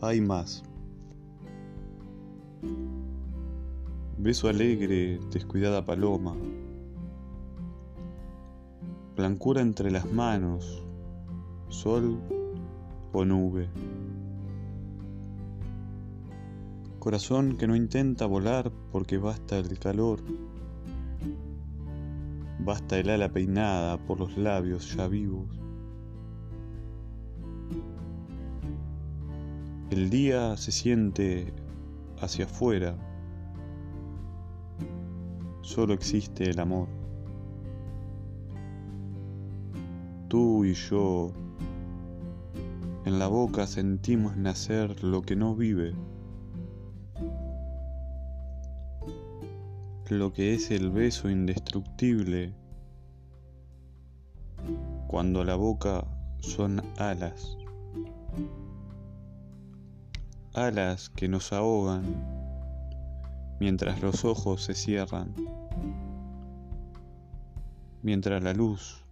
hay más. Beso alegre, descuidada paloma. Blancura entre las manos, sol o nube. Corazón que no intenta volar porque basta el calor. Basta el ala peinada por los labios ya vivos. El día se siente hacia afuera. Solo existe el amor. Tú y yo, en la boca sentimos nacer lo que no vive. Lo que es el beso indestructible cuando la boca son alas alas que nos ahogan mientras los ojos se cierran, mientras la luz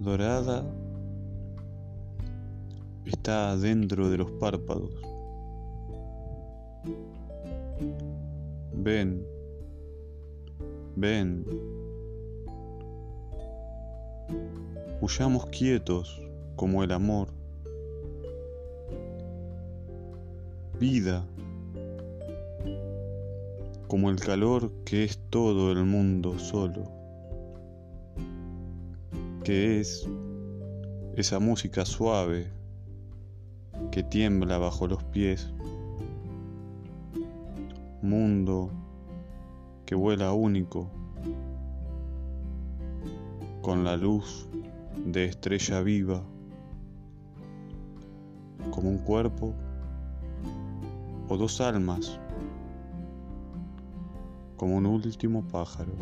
dorada está dentro de los párpados. Ven, ven, huyamos quietos como el amor vida, como el calor que es todo el mundo solo, que es esa música suave que tiembla bajo los pies, mundo que vuela único, con la luz de estrella viva, como un cuerpo o dos almas, como un último pájaro.